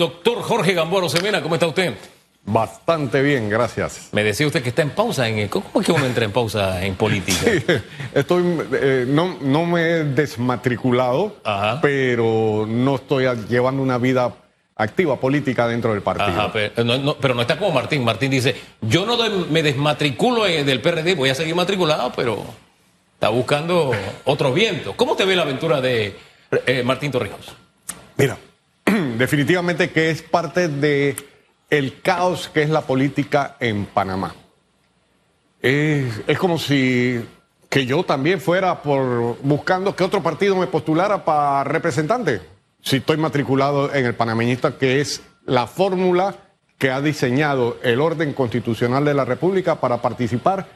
Doctor Jorge Gamboa Semena, ¿cómo está usted? Bastante bien, gracias. Me decía usted que está en pausa. En, ¿Cómo es que uno entra en pausa en política? Sí, estoy, eh, no, no me he desmatriculado, Ajá. pero no estoy llevando una vida activa política dentro del partido. Ajá, pero, no, no- pero no está como Martín. Martín dice, yo no doy- me desmatriculo eh, del PRD, voy a seguir matriculado, pero está buscando otro viento. ¿Cómo te ve la aventura de eh, Martín Torrijos? Mira, definitivamente que es parte de el caos que es la política en Panamá. Es, como si que yo también fuera por buscando que otro partido me postulara para representante. Si estoy matriculado en el panameñista, que es la fórmula que ha diseñado el orden constitucional de la República para participar,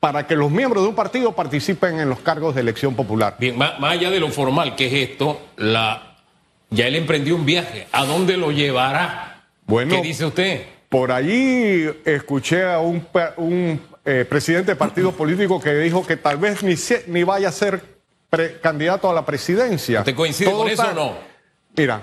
para que los miembros de un partido participen en los cargos de elección popular. Bien, más allá de lo formal que es esto, la, ya él emprendió un viaje. ¿A dónde lo llevará? Bueno, ¿Qué dice usted? Por allí escuché a un, eh, presidente de partido político que dijo que tal vez ni, se- ni vaya a ser pre- candidato a la presidencia. ¿Usted coincide Todo con eso o no? Mira,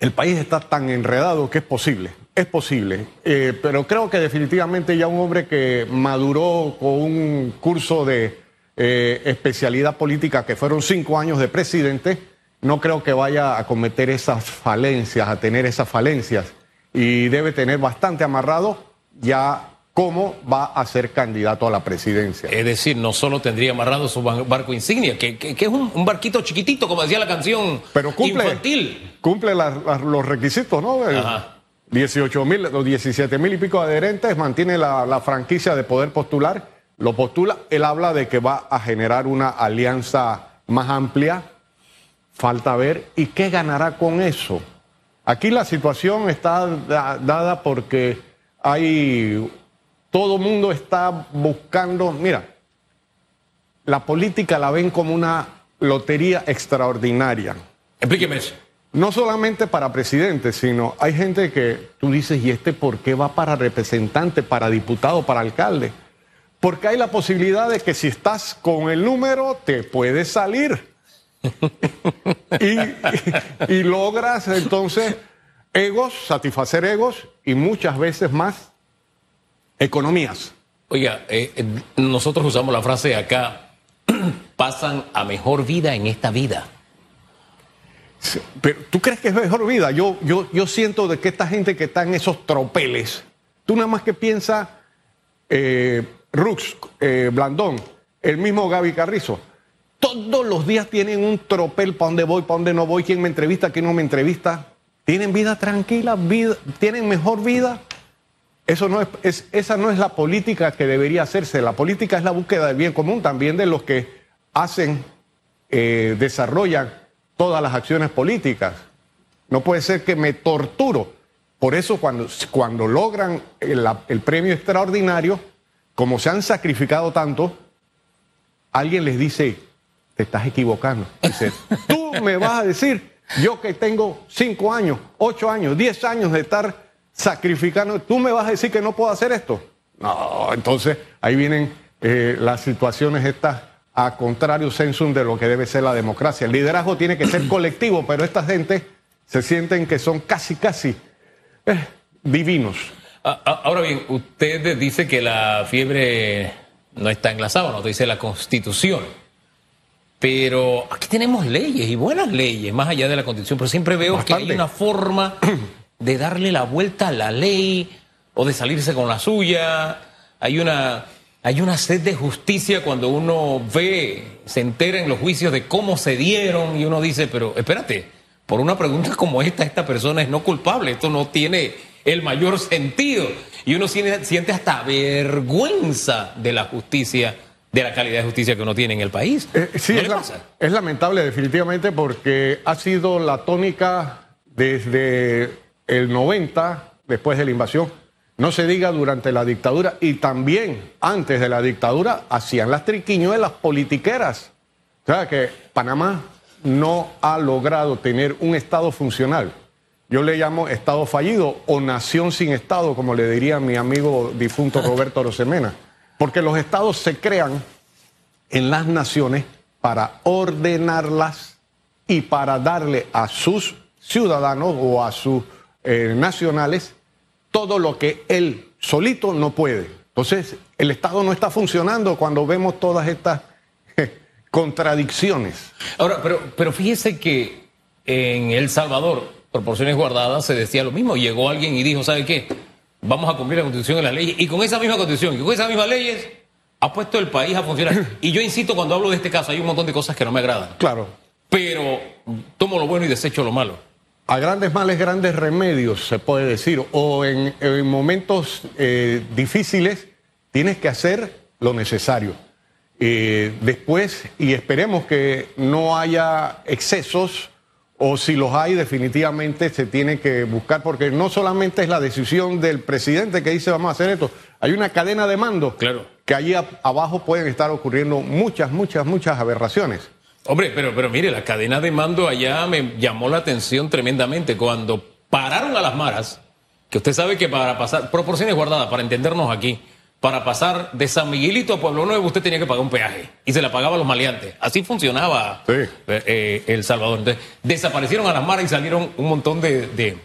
el país está tan enredado que es posible, es posible. Eh, pero creo que definitivamente ya un hombre que maduró con un curso de eh, especialidad política que fueron cinco años de presidente, no creo que vaya a cometer esas falencias, a tener esas falencias. Y debe tener bastante amarrado ya cómo va a ser candidato a la presidencia. Es decir, no solo tendría amarrado su barco insignia, que, que- que es un, un barquito chiquitito, como decía la canción Pero cumple, infantil. cumple los requisitos, ¿no? Ajá. 18 mil, los 17 mil y pico adherentes, mantiene la, la franquicia de poder postular, lo postula, él habla de que va a generar una alianza más amplia, falta ver, ¿y qué ganará con eso? Aquí la situación está da- dada porque hay, todo mundo está buscando, mira, la política la ven como una lotería extraordinaria. Explíqueme eso. No solamente para presidente, sino hay gente que tú dices, ¿y este por qué va para representante, para diputado, para alcalde? Porque hay la posibilidad de que si estás con el número, te puedes salir. Y, logras entonces egos, satisfacer egos y muchas veces más economías. Oiga, eh, eh, nosotros usamos la frase acá, pasan a mejor vida en esta vida. Pero tú crees que es mejor vida. Yo, yo, yo siento de que esta gente que está en esos tropeles, tú nada más que piensas, eh, Rux, Blandón, el mismo Gaby Carrizo, todos los días tienen un tropel para dónde voy, para dónde no voy, quién me entrevista, quién no me entrevista. Tienen vida tranquila, vida, tienen mejor vida. Eso no es, es- esa no es la política que debería hacerse. La política es la búsqueda del bien común, también de los que hacen, eh, desarrollan todas las acciones políticas. No puede ser que me torturo. Por eso cuando, cuando logran el premio extraordinario, como se han sacrificado tanto, alguien les dice, te estás equivocando. Dice, tú me vas a decir, yo que tengo cinco años, ocho años, diez años de estar sacrificando, tú me vas a decir que no puedo hacer esto. No, entonces ahí vienen eh, las situaciones estas a contrario sensum de lo que debe ser la democracia. El liderazgo tiene que ser colectivo, pero esta gente se sienten que son casi, casi eh, divinos. Ah, ah, Ahora bien, usted dice que la fiebre no está en la sábana, dice la constitución. Pero aquí tenemos leyes y buenas leyes, más allá de la constitución, pero siempre veo que hay una forma de darle la vuelta a la ley o de salirse con la suya. Hay una, hay una sed de justicia cuando uno ve, se entera en los juicios de cómo se dieron y uno dice, pero espérate, por una pregunta como esta, esta persona es no culpable, esto no tiene el mayor sentido. Y uno siente, siente hasta vergüenza de la justicia, de la calidad de justicia que uno tiene en el país. Eh, sí, ¿No es, la- es lamentable definitivamente porque ha sido la tónica desde el 90, después de la invasión. No se diga durante la dictadura y también antes de la dictadura hacían las triquiñuelas politiqueras. O sea que Panamá no ha logrado tener un Estado funcional. Yo le llamo Estado fallido o nación sin Estado, como le diría mi amigo difunto Roberto Rosemena. Porque los Estados se crean en las naciones para ordenarlas y para darle a sus ciudadanos o a sus eh, nacionales todo lo que él solito no puede. Entonces, el Estado no está funcionando cuando vemos todas estas contradicciones. Ahora, pero, pero fíjese que en El Salvador, proporciones guardadas, se decía lo mismo. Llegó alguien y dijo, ¿sabe qué? Vamos a cumplir la constitución y las leyes. Y con esa misma constitución y con esas mismas leyes, ha puesto el país a funcionar. Y yo insisto, cuando hablo de este caso, hay un montón de cosas que no me agradan. Claro. Pero tomo lo bueno y desecho lo malo. A grandes males, grandes remedios, se puede decir. O en, en momentos eh, difíciles, tienes que hacer lo necesario. Eh, después, y esperemos que no haya excesos, o si los hay, definitivamente se tiene que buscar, porque no solamente es la decisión del presidente que dice vamos a hacer esto, hay una cadena de mando Claro. que allí abajo pueden estar ocurriendo muchas, muchas, muchas aberraciones. Hombre, pero, pero mire, la cadena de mando allá me llamó la atención tremendamente cuando pararon a las maras, que usted sabe que para pasar, proporciones guardadas, para entendernos aquí, para pasar de San Miguelito a Pueblo Nuevo usted tenía que pagar un peaje y se la pagaba a los maleantes. Así funcionaba Sí. eh, eh, El Salvador. Entonces, desaparecieron a las maras y salieron un montón de, de,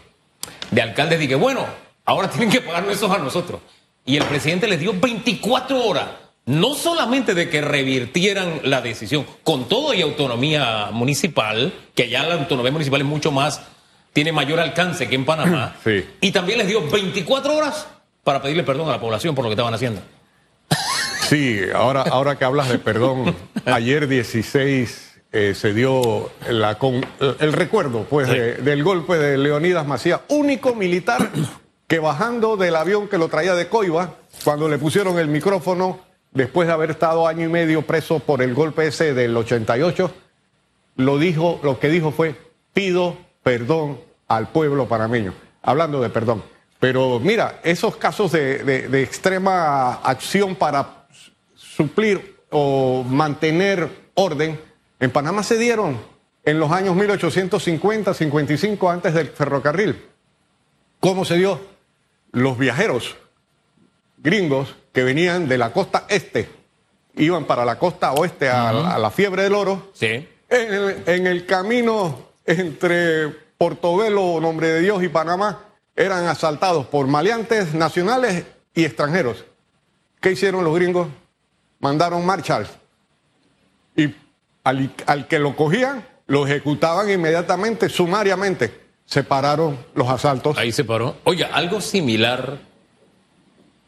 de alcaldes que, bueno, ahora tienen que pagarnos esos a nosotros. Y el presidente les dio 24 horas, no solamente de que revirtieran la decisión, con todo y autonomía municipal, que allá la autonomía municipal es mucho más, tiene mayor alcance que en Panamá, Sí. y también les dio 24 horas para pedirle perdón a la población por lo que estaban haciendo. Sí, ahora, ahora que hablas de perdón, ayer 16 eh, se dio la con- el recuerdo pues, Sí. de- del golpe de Leonidas Macías, único militar que bajando del avión que lo traía de Coiba, cuando le pusieron el micrófono, después de haber estado año y medio preso por el golpe ese del 88, lo, dijo, lo que dijo fue, pido perdón al pueblo panameño, hablando de perdón. Pero mira, esos casos de, de- de extrema acción para suplir o mantener orden, en Panamá se dieron en los años 1850, 55, antes del ferrocarril. ¿Cómo se dio? Los viajeros gringos que venían de la costa este, iban para la costa oeste a, a la fiebre del oro, Sí. en el, en el camino entre Portobelo, Nombre de Dios y Panamá, eran asaltados por maleantes nacionales y extranjeros. ¿Qué hicieron los gringos? Mandaron marshals. Y al, al que lo cogían, lo ejecutaban inmediatamente, sumariamente. Separaron los asaltos. Ahí se paró. Oiga, algo similar,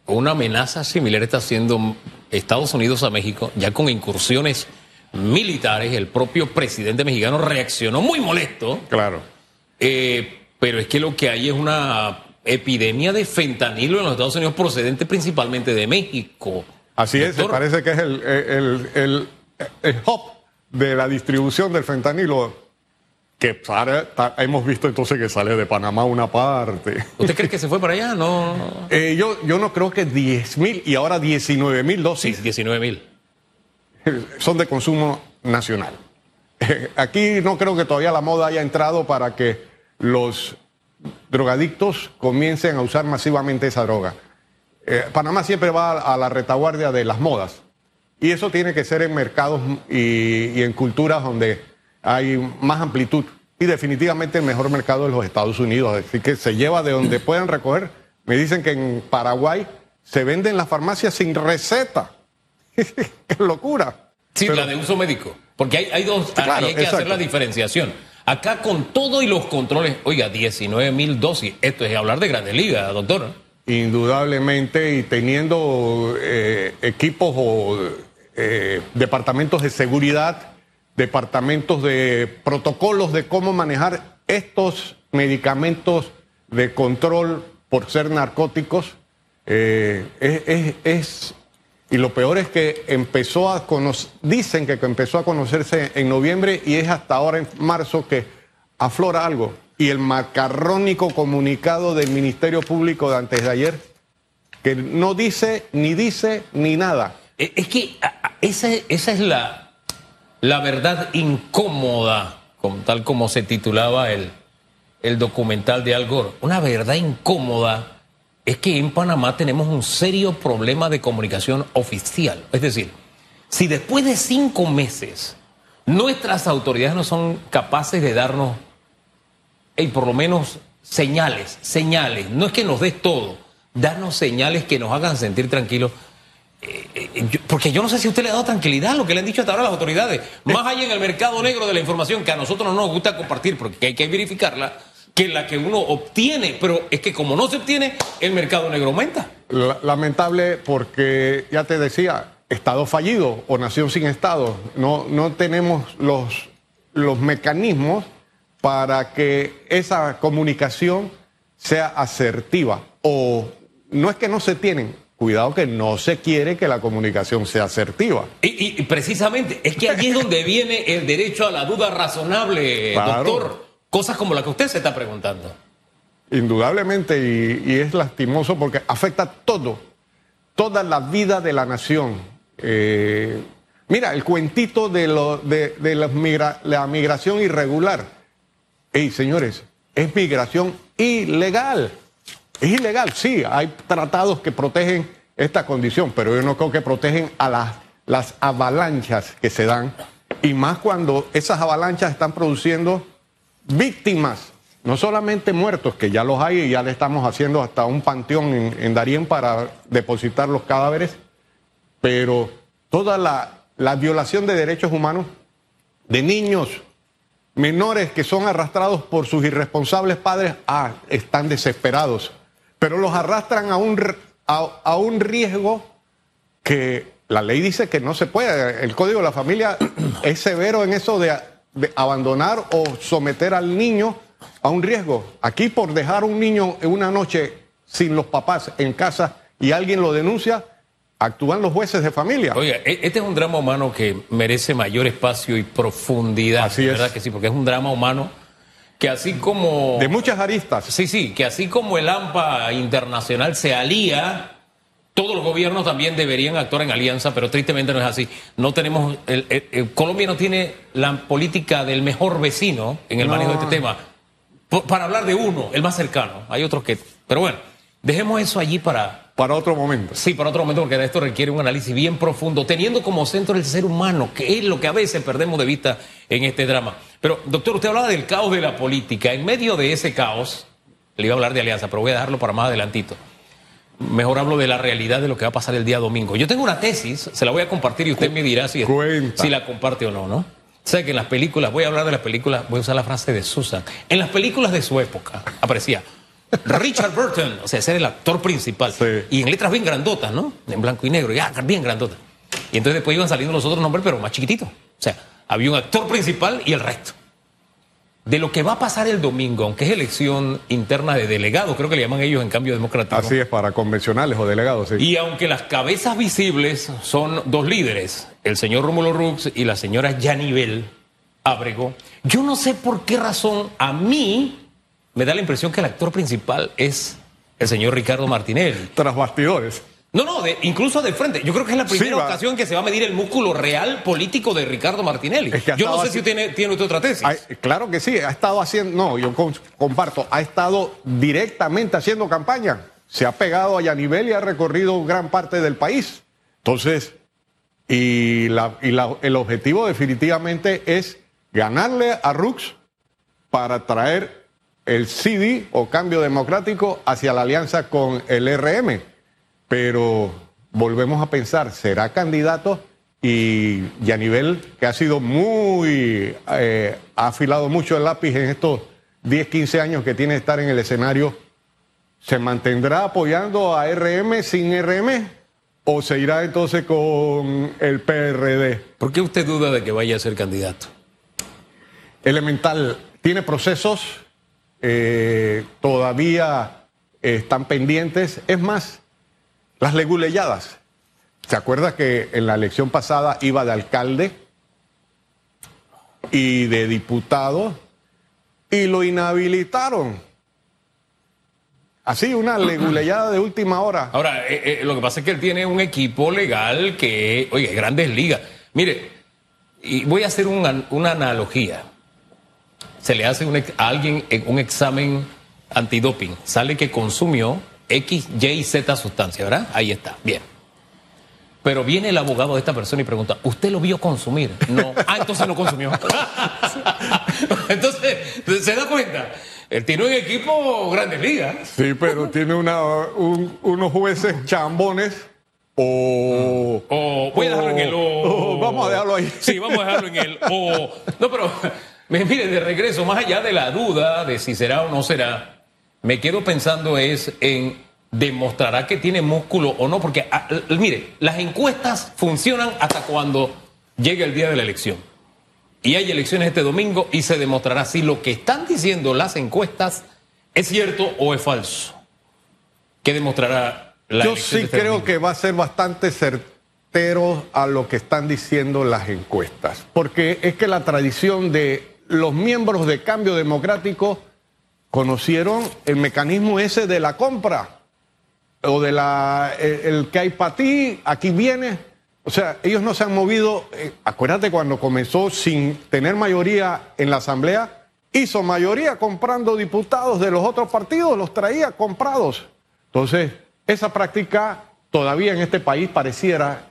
una amenaza similar está haciendo Estados Unidos a México, ya con incursiones militares. El propio presidente mexicano reaccionó muy molesto, Claro. eh, pero es que lo que hay es una epidemia de fentanilo en los Estados Unidos procedente principalmente de México. Así es, parece que es el, el, el, el hub de la distribución del fentanilo. Que ta- hemos visto entonces que sale de Panamá una parte. ¿Usted cree que se fue para allá? No. Eh, yo, yo no creo que 10 mil y ahora 19 mil Sí, dosis 19 mil. son de consumo nacional. Aquí no creo que todavía la moda haya entrado para que los drogadictos comiencen a usar masivamente esa droga. Eh, Panamá siempre va a la retaguardia de las modas. Y eso tiene que ser en mercados y, y en culturas donde hay más amplitud. Y definitivamente el mejor mercado es los Estados Unidos. Así que se lleva de donde puedan recoger. Me dicen que en Paraguay se venden las farmacias sin receta. ¡Qué locura! Sí, Pero- la de uso médico. Porque hay, hay dos, Claro, ahí hay que hacer la diferenciación. Acá con todo y los controles, oiga, 19 mil dosis. Esto es hablar de grandes ligas, doctor. Indudablemente, y teniendo eh, equipos o eh, departamentos de seguridad, departamentos de protocolos de cómo manejar estos medicamentos de control por ser narcóticos, eh, es, y lo peor es que empezó a conocer, dicen que empezó a conocerse en noviembre y es hasta ahora en marzo que aflora algo. Y el macarrónico comunicado del Ministerio Público de antes de ayer, que no dice, ni dice, ni nada. Eh, Es que esa, esa es la, la verdad incómoda, tal como se titulaba el, el documental de Al Gore. Una verdad incómoda es que en Panamá tenemos un serio problema de comunicación oficial. Es decir, si después de cinco meses nuestras autoridades no son capaces de darnos, hey, por lo menos señales, señales. No es que nos des todo, danos señales que nos hagan sentir tranquilos. Eh, eh, yo- porque yo no sé si usted le ha dado tranquilidad a lo que le han dicho hasta ahora las autoridades. Más hay en el mercado negro de la información que a nosotros no nos gusta compartir porque hay que verificarla que la que uno obtiene. Pero es que como no se obtiene, el mercado negro aumenta. La- Lamentable porque, ya te decía, Estado fallido o nación sin Estado. No, no tenemos los, los mecanismos para que esa comunicación sea asertiva. O no es que no se tienen, cuidado que no se quiere que la comunicación sea asertiva. Y, y- y precisamente, es que allí es donde viene el derecho a la duda razonable, Claro. doctor. Cosas como la que usted se está preguntando. Indudablemente, y, es lastimoso porque afecta todo, toda la vida de la nación. Eh, mira, el cuentito de, lo, la, migra- la migración irregular. Ey, señores, es migración ilegal. Es ilegal, sí, hay tratados que protegen esta condición, pero yo no creo que protegen a las avalanchas que se dan, y más cuando esas avalanchas están produciendo víctimas, no solamente muertos, que ya los hay y ya le estamos haciendo hasta un panteón en, en Darién para depositar los cadáveres, pero toda la, la violación de derechos humanos de niños, menores que son arrastrados por sus irresponsables padres, ah, están desesperados, pero los arrastran a un, a, un riesgo que la ley dice que no se puede. El Código de la Familia es severo en eso de abandonar o someter al niño a un riesgo. Aquí por dejar un niño en una noche sin los papás en casa y alguien lo denuncia, actúan los jueces de familia. Oiga, e- este es un drama humano que merece mayor espacio y profundidad. Así es. ¿Verdad que sí? Porque es un drama humano que así como... De muchas aristas. Sí, sí, que así como el AMPA internacional se alía, todos los gobiernos también deberían actuar en alianza, pero tristemente no es así. No tenemos, el- el- el- Colombia no tiene la política del mejor vecino en el No. manejo de este tema. Por- para hablar de uno, el más cercano. Hay otros que, pero bueno, dejemos eso allí para, Para otro momento. Sí, para otro momento, porque esto requiere un análisis bien profundo, teniendo como centro el ser humano, que es lo que a veces perdemos de vista en este drama. Pero, doctor, usted hablaba del caos de la política. En medio de ese caos, le iba a hablar de alianza, pero voy a dejarlo para más adelantito. Mejor hablo de la realidad de lo que va a pasar el día domingo. Yo tengo una tesis, se la voy a compartir y usted me dirá si, si la comparte o no, ¿no? Sé que en las películas, voy a hablar de las películas, voy a usar la frase de Susan. En las películas de su época aparecía Richard Burton, o sea, ese era el actor principal. Sí. Y en letras bien grandotas, ¿no? En blanco y negro, ya, bien grandotas. Y entonces después iban saliendo los otros nombres, pero más chiquititos. O sea, había un actor principal y el resto. De lo que va a pasar el domingo, aunque es elección interna de delegados, creo que le llaman ellos en cambio democrático. Así es, para convencionales o delegados, sí. Y aunque las cabezas visibles son dos líderes, el señor Rómulo Rux y la señora Yanivel Abrego, yo no sé por qué razón a mí me da la impresión que el actor principal es el señor Ricardo Martinelli. Tras bastidores. No, no, de- incluso de frente. Yo creo que es la primera Sí, ocasión que se va a medir el músculo real político de Ricardo Martinelli. Es que ha yo no sé si tiene, tiene usted otra tesis. Claro que sí, ha estado haciendo, no, yo comparto, ha estado directamente haciendo campaña. Se ha pegado a Yanivel y ha recorrido gran parte del país. Entonces, y, la- y la- el objetivo definitivamente es ganarle a Rux para traer el CD o cambio democrático hacia la alianza con el RM. Pero volvemos a pensar, ¿será candidato? Y Yanivel, que ha sido muy, eh, ha afilado mucho el lápiz en estos 10, 15 años que tiene de estar en el escenario, ¿se mantendrá apoyando a RM sin RM? ¿O se irá entonces con el PRD? ¿Por qué usted duda de que vaya a ser candidato? Elemental tiene procesos, eh, todavía están pendientes. Es más, las leguleyadas. ¿Se acuerda que en la elección pasada iba de alcalde y de diputado y lo inhabilitaron? Así, una leguleyada de última hora. Ahora, eh, eh, lo que pasa es que él tiene un equipo legal que, oye, grandes ligas. Mire, voy a hacer una, una analogía. Se le hace a alguien un examen antidoping. Sale que consumió X, Y y Z sustancia, ¿verdad? Ahí está, bien. Pero viene el abogado de esta persona y pregunta, ¿usted lo vio consumir? No. Ah, entonces no consumió. entonces, ¿se da cuenta? Él tiene un equipo Grandes Ligas. Sí, pero tiene una, un- unos jueces chambones o... O voy a dejarlo en el o. vamos a dejarlo ahí. Sí, vamos a dejarlo en el o. No, pero mire, de regreso, más allá de la duda de si será o no será, me quedo pensando es en demostrará que tiene músculo o no, porque ah, mire, las encuestas funcionan hasta cuando llegue el día de la elección. Y hay elecciones este domingo y se demostrará si lo que están diciendo las encuestas es cierto o es falso. ¿Qué demostrará la Yo sí este creo domingo? que va a ser bastante certero a lo que están diciendo las encuestas, porque es que la tradición de los miembros de Cambio Democrático conocieron el mecanismo ese de la compra o de la el, que hay para ti, aquí viene. O sea, ellos no se han movido. eh, acuérdate cuando comenzó sin tener mayoría en la Asamblea, hizo mayoría comprando diputados de los otros partidos, los traía comprados. Entonces, esa práctica todavía en este país pareciera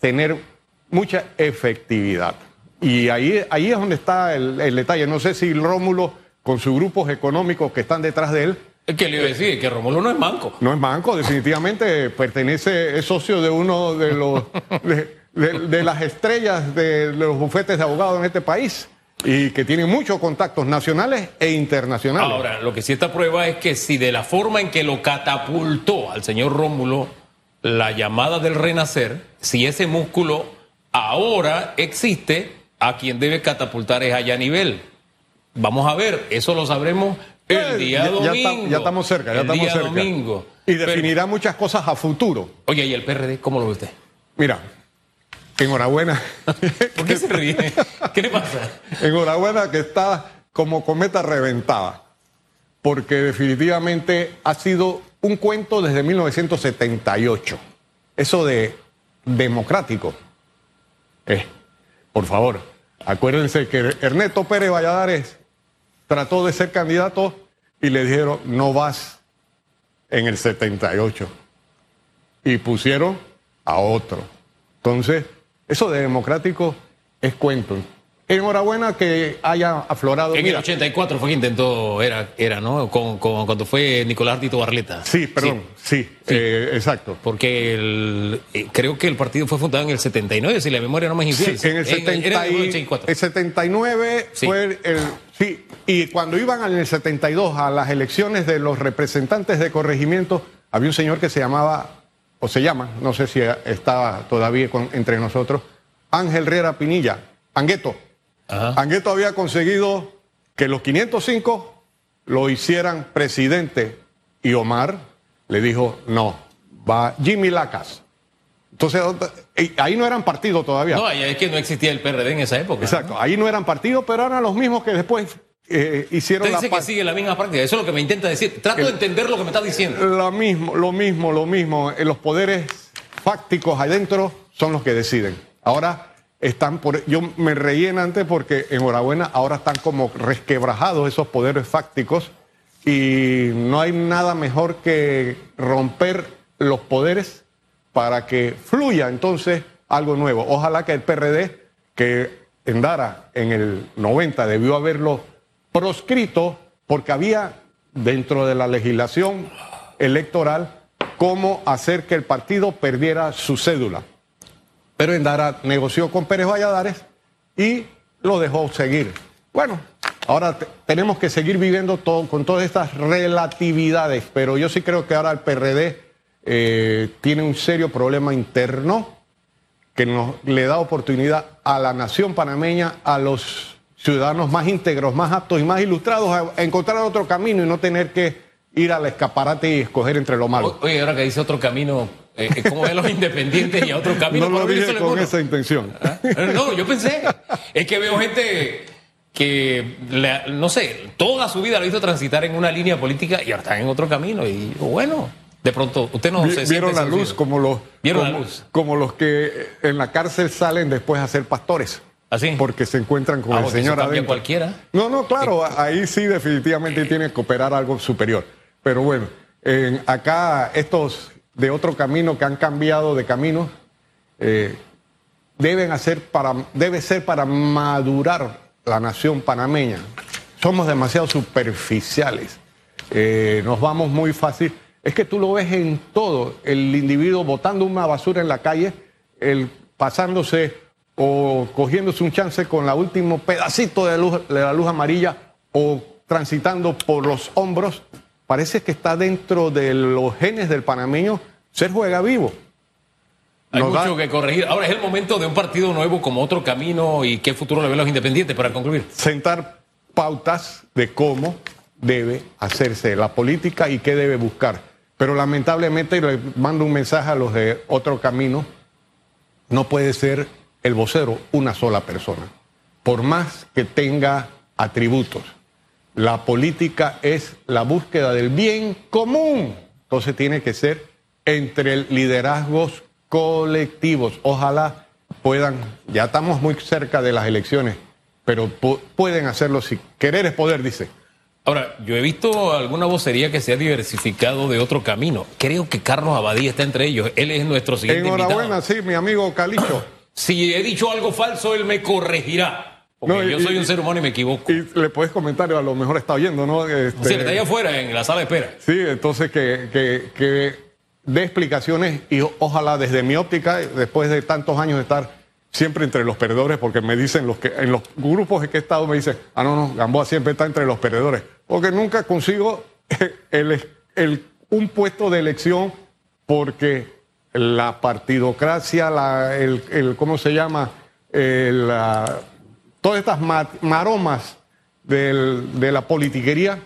tener mucha efectividad. Y ahí, ahí es donde está el, el detalle. No sé si Rómulo, con sus grupos económicos que están detrás de él, Es que le iba a decir que Romulo no es manco. no es banco, definitivamente pertenece, es socio de uno de los de, de- de las estrellas de los bufetes de abogados en este país y que tiene muchos contactos nacionales e internacionales. Ahora, lo que sí esta prueba es que si de la forma en que lo catapultó al señor Rómulo la llamada del renacer, si ese músculo ahora existe, a quien debe catapultar es allá a nivel. Vamos a ver, eso lo sabremos el Eh, día ya- ya domingo. está- ya estamos cerca, ya el estamos día cerca. domingo. Y Pero- definirá muchas cosas a futuro. oye, ¿y el PRD cómo lo ve usted? Mira, enhorabuena. ¿Por qué se ríe? ¿Qué le pasa? Enhorabuena que está como cometa reventada, porque definitivamente ha sido un cuento desde 1978. Eso de democrático. Eh, por favor, acuérdense que Ernesto Pérez Valladares trató de ser candidato y le dijeron, no vas en el 78. Y pusieron a otro. Entonces, eso de democrático es cuento. Enhorabuena que haya aflorado. En el Mira, 84 fue que intentó, era, era ¿no? Con, con- cuando fue Nicolás Tito Barleta. Sí, perdón, sí, eh, exacto. Porque el- eh, creo que el partido fue fundado en el 79, si la memoria no me es Sí, infiel. en el, 70 era en el y- 84. el 79 Sí. fue el, sí, y cuando iban en el 72 a las elecciones de los representantes de corregimiento, había un señor que se llamaba, o se llama, no sé si está todavía con- entre nosotros, Ángel Riera Pinilla, Angueto. Ajá. Angueto había conseguido que los 505 lo hicieran presidente y Omar le dijo, no, va Jimmy Lacas. Entonces, ahí no eran partidos todavía. No, es que no existía el PRD en esa época. Exacto, ahí no eran partidos, pero eran los mismos que después eh, hicieron Usted la dice que pa- sigue la misma práctica. Eso es lo que me intenta decir. Trato de entender lo que me está diciendo. Lo mismo, lo mismo, lo mismo. Eh, Los poderes fácticos adentro son los que deciden. Ahora están por. Yo me reí en antes porque, enhorabuena, ahora están como resquebrajados esos poderes fácticos y no hay nada mejor que romper los poderes para que fluya entonces algo nuevo. Ojalá que el PRD, que en Dara en el 90 debió haberlo proscrito porque había dentro de la legislación electoral cómo hacer que el partido perdiera su cédula. Pero Endara negoció con Pérez Valladares y lo dejó seguir. Bueno, ahora te- tenemos que seguir viviendo todo, con todas estas relatividades, pero yo sí creo que ahora el PRD eh, tiene un serio problema interno que nos le da oportunidad a la nación panameña, a los ciudadanos más íntegros, más aptos y más ilustrados a, a encontrar otro camino y no tener que ir al escaparate y escoger entre lo malo. O- Oye, ahora que dice otro camino, eh, eh, ¿cómo ven los independientes y a otro camino? no lo dije con alguno? esa intención. Eh, No, yo pensé. Es que veo gente que, la- no sé, toda su vida ha visto transitar en una línea política y ahora está en otro camino. Y bueno, de pronto, usted no Vi- se Vieron la luz como los, Vieron la luz. como los que en la cárcel salen después a ser pastores. ¿Así? Porque se encuentran con Ah, el Señor adentro. cualquiera. No, no, claro, ahí sí definitivamente tiene que operar algo superior. Pero bueno, en- acá estos de otro camino que han cambiado de camino eh, deben hacer para debe ser para madurar la nación panameña. somos demasiado superficiales. Eh, nos vamos muy fácil. Es que tú lo ves en todo, el individuo botando una basura en la calle, el pasándose o cogiéndose un chance con la último pedacito de, luz, de la luz amarilla o transitando por los hombros, parece que está dentro de los genes del panameño ser juega vivo. Hay Nos mucho da- que corregir. Ahora es el momento de un partido nuevo como otro camino y qué futuro le ven los independientes para concluir. sentar pautas de cómo debe hacerse la política y qué debe buscar. Pero lamentablemente le mando un mensaje a los de otro camino, no puede ser el vocero una sola persona, por más que tenga atributos. La política es la búsqueda del bien común, entonces tiene que ser entre liderazgos colectivos. Ojalá puedan, ya estamos muy cerca de las elecciones, pero pu- pueden hacerlo si querer es poder, dice. Ahora, yo he visto alguna vocería que se ha diversificado de otro camino. Creo que Carlos Abadía está entre ellos. Él es nuestro siguiente Enhorabuena, invitado. sí, mi amigo Calicho. Si he dicho algo falso, él me corregirá. Porque No, y- yo soy un ser humano y me equivoco. Y le puedes comentar, a lo mejor está oyendo, ¿no? Este, Sí, está allá afuera, en la sala de espera. Sí, entonces que, que, que dé explicaciones y ojalá desde mi óptica, después de tantos años de estar siempre entre los perdedores, porque me dicen los que en los grupos en que he estado me dicen, ah, no, no, Gamboa siempre está entre los perdedores, porque nunca consigo el, el- un puesto de elección porque la partidocracia, la, el, el- ¿cómo se llama? La- todas estas ma- maromas del- de la politiquería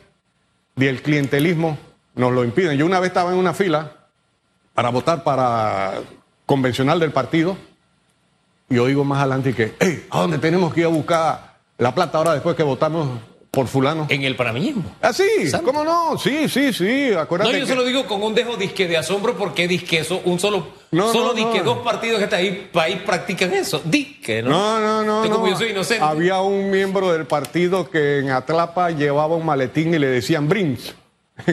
del clientelismo nos lo impiden. Yo una vez estaba en una fila para votar para convencional del partido y oigo más adelante que, hey, ¿a dónde tenemos que ir a buscar la plata ahora después que votamos por fulano? En el panameñismo. Ah, sí, Santo. ¿cómo no? Sí, sí, sí, No, acuérdate yo que- se lo digo con un dejo disque de asombro porque disque eso, un solo, No, solo no, disque no. dos partidos en este país practican eso. Disque, ¿no? No, no, no. No. como yo soy inocente. Había un miembro del partido que en Atlapa llevaba un maletín y le decían Brims.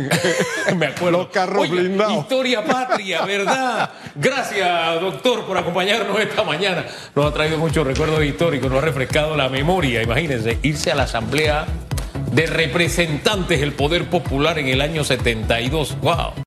Me acuerdo. Los carros blindados. Historia patria, ¿verdad? Gracias, doctor, por acompañarnos esta mañana. Nos ha traído muchos recuerdos históricos, nos ha refrescado la memoria. Imagínense, irse a la Asamblea de Representantes del Poder Popular en el año 72. ¡Wow!